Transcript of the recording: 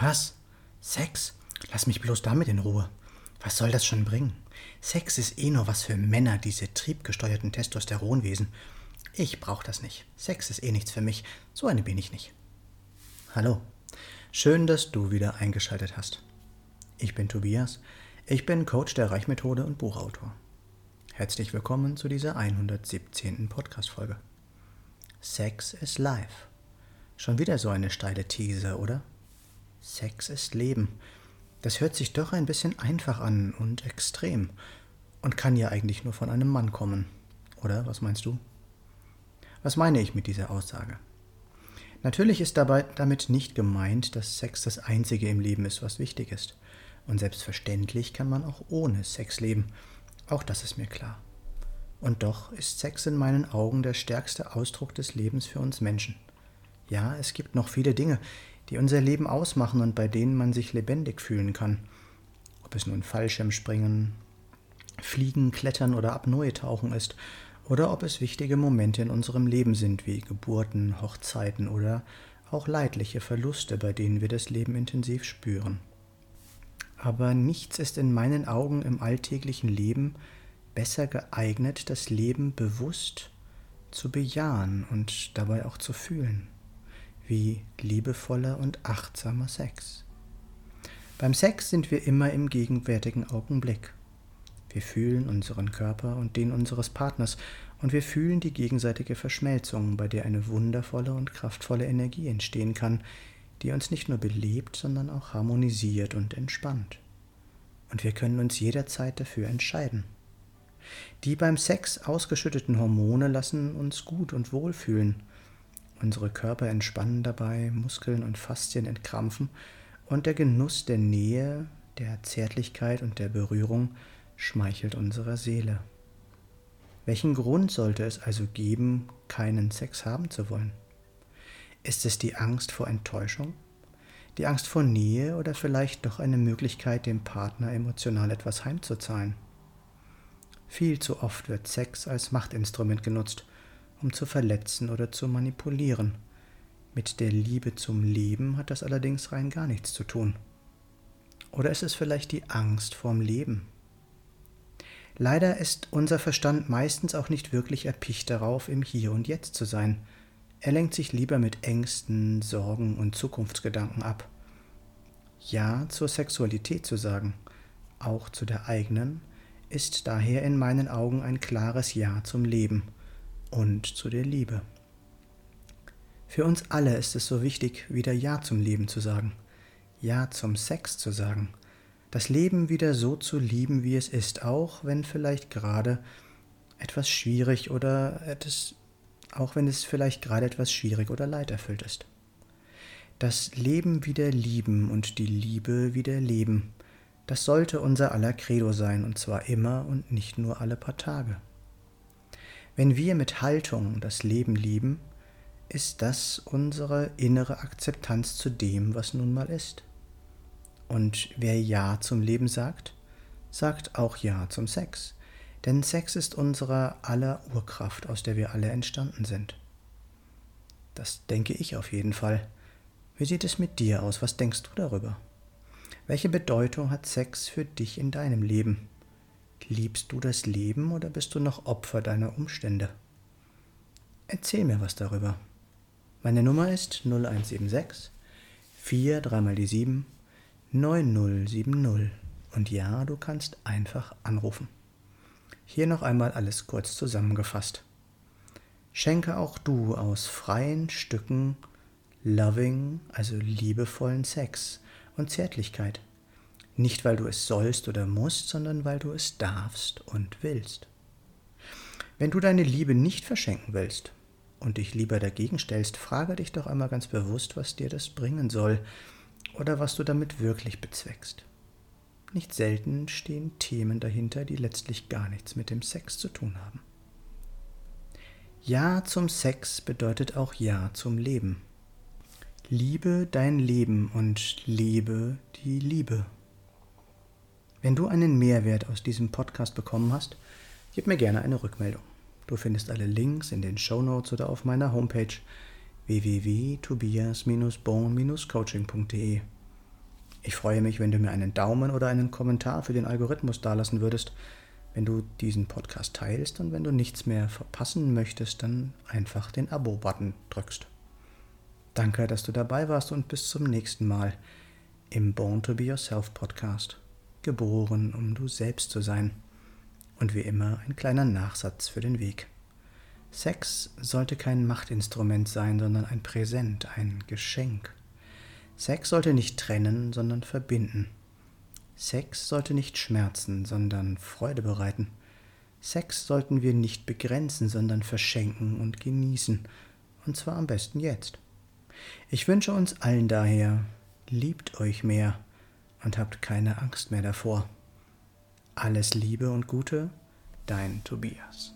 Was? Sex? Lass mich bloß damit in Ruhe. Was soll das schon bringen? Sex ist eh nur was für Männer, diese triebgesteuerten Testosteronwesen. Ich brauch das nicht. Sex ist eh nichts für mich. So eine bin ich nicht. Hallo. Schön, dass du wieder eingeschaltet hast. Ich bin Tobias. Ich bin Coach der Reichmethode und Buchautor. Herzlich willkommen zu dieser 117. Podcast-Folge. Sex is Life. Schon wieder so eine steile These, oder? Sex ist Leben. Das hört sich doch ein bisschen einfach an und extrem und kann ja eigentlich nur von einem Mann kommen. Oder was meinst du? Was meine ich mit dieser Aussage? Natürlich ist dabei damit nicht gemeint, dass Sex das Einzige im Leben ist, was wichtig ist. Und selbstverständlich kann man auch ohne Sex leben. Auch das ist mir klar. Und doch ist Sex in meinen Augen der stärkste Ausdruck des Lebens für uns Menschen. Ja, es gibt noch viele Dinge, die unser Leben ausmachen und bei denen man sich lebendig fühlen kann. Ob es nun Fallschirmspringen, Fliegen, Klettern oder Apnoe-Tauchen ist, oder ob es wichtige Momente in unserem Leben sind, wie Geburten, Hochzeiten oder auch leidliche Verluste, bei denen wir das Leben intensiv spüren. Aber nichts ist in meinen Augen im alltäglichen Leben besser geeignet, das Leben bewusst zu bejahen und dabei auch zu fühlen wie liebevoller und achtsamer Sex. Beim Sex sind wir immer im gegenwärtigen Augenblick. Wir fühlen unseren Körper und den unseres Partners und wir fühlen die gegenseitige Verschmelzung, bei der eine wundervolle und kraftvolle Energie entstehen kann, die uns nicht nur belebt, sondern auch harmonisiert und entspannt. Und wir können uns jederzeit dafür entscheiden. Die beim Sex ausgeschütteten Hormone lassen uns gut und wohl fühlen Unsere Körper entspannen dabei, Muskeln und Faszien entkrampfen und der Genuss der Nähe, der Zärtlichkeit und der Berührung schmeichelt unserer Seele. Welchen Grund sollte es also geben, keinen Sex haben zu wollen? Ist es die Angst vor Enttäuschung? Die Angst vor Nähe oder vielleicht doch eine Möglichkeit, dem Partner emotional etwas heimzuzahlen? Viel zu oft wird Sex als Machtinstrument genutzt, um zu verletzen oder zu manipulieren. Mit der Liebe zum Leben hat das allerdings rein gar nichts zu tun. Oder ist es vielleicht die Angst vorm Leben? Leider ist unser Verstand meistens auch nicht wirklich erpicht darauf, im Hier und Jetzt zu sein. Er lenkt sich lieber mit Ängsten, Sorgen und Zukunftsgedanken ab. Ja zur Sexualität zu sagen, auch zu der eigenen, ist daher in meinen Augen ein klares Ja zum Leben – und zu der Liebe. Für uns alle ist es so wichtig, wieder Ja zum Leben zu sagen, Ja zum Sex zu sagen, das Leben wieder so zu lieben, wie es ist, auch wenn vielleicht gerade etwas schwierig oder etwas, auch wenn es vielleicht gerade etwas schwierig oder leiderfüllt ist. Das Leben wieder lieben und die Liebe wieder leben, das sollte unser aller Credo sein, und zwar immer und nicht nur alle paar Tage. Wenn wir mit Haltung das Leben lieben, ist das unsere innere Akzeptanz zu dem, was nun mal ist. Und wer Ja zum Leben sagt, sagt auch Ja zum Sex. Denn Sex ist unsere aller Urkraft, aus der wir alle entstanden sind. Das denke ich auf jeden Fall. Wie sieht es mit dir aus? Was denkst du darüber? Welche Bedeutung hat Sex für dich in deinem Leben? Liebst du das Leben oder bist du noch Opfer deiner Umstände? Erzähl mir was darüber. Meine Nummer ist 0176 4 3 mal die 7 9070. Und ja, du kannst einfach anrufen. Hier noch einmal alles kurz zusammengefasst. Schenke auch du aus freien Stücken loving, also liebevollen Sex und Zärtlichkeit nicht, weil du es sollst oder musst, sondern weil du es darfst und willst. Wenn du deine Liebe nicht verschenken willst und dich lieber dagegen stellst, frage dich doch einmal ganz bewusst, was dir das bringen soll oder was du damit wirklich bezweckst. Nicht selten stehen Themen dahinter, die letztlich gar nichts mit dem Sex zu tun haben. Ja zum Sex bedeutet auch Ja zum Leben. Liebe dein Leben und lebe die Liebe. Wenn du einen Mehrwert aus diesem Podcast bekommen hast, gib mir gerne eine Rückmeldung. Du findest alle Links in den Show Notes oder auf meiner Homepage www.tobias-bon-coaching.de. Ich freue mich, wenn du mir einen Daumen oder einen Kommentar für den Algorithmus dalassen würdest, wenn du diesen Podcast teilst und wenn du nichts mehr verpassen möchtest, dann einfach den Abo-Button drückst. Danke, dass du dabei warst und bis zum nächsten Mal im Born to Be Yourself Podcast. Geboren, um du selbst zu sein. Und wie immer ein kleiner Nachsatz für den Weg. Sex sollte kein Machtinstrument sein, sondern ein Präsent, ein Geschenk. Sex sollte nicht trennen, sondern verbinden. Sex sollte nicht schmerzen, sondern Freude bereiten. Sex sollten wir nicht begrenzen, sondern verschenken und genießen, und zwar am besten jetzt. Ich wünsche uns allen daher, liebt euch mehr und habt keine Angst mehr davor. Alles Liebe und Gute, dein Tobias.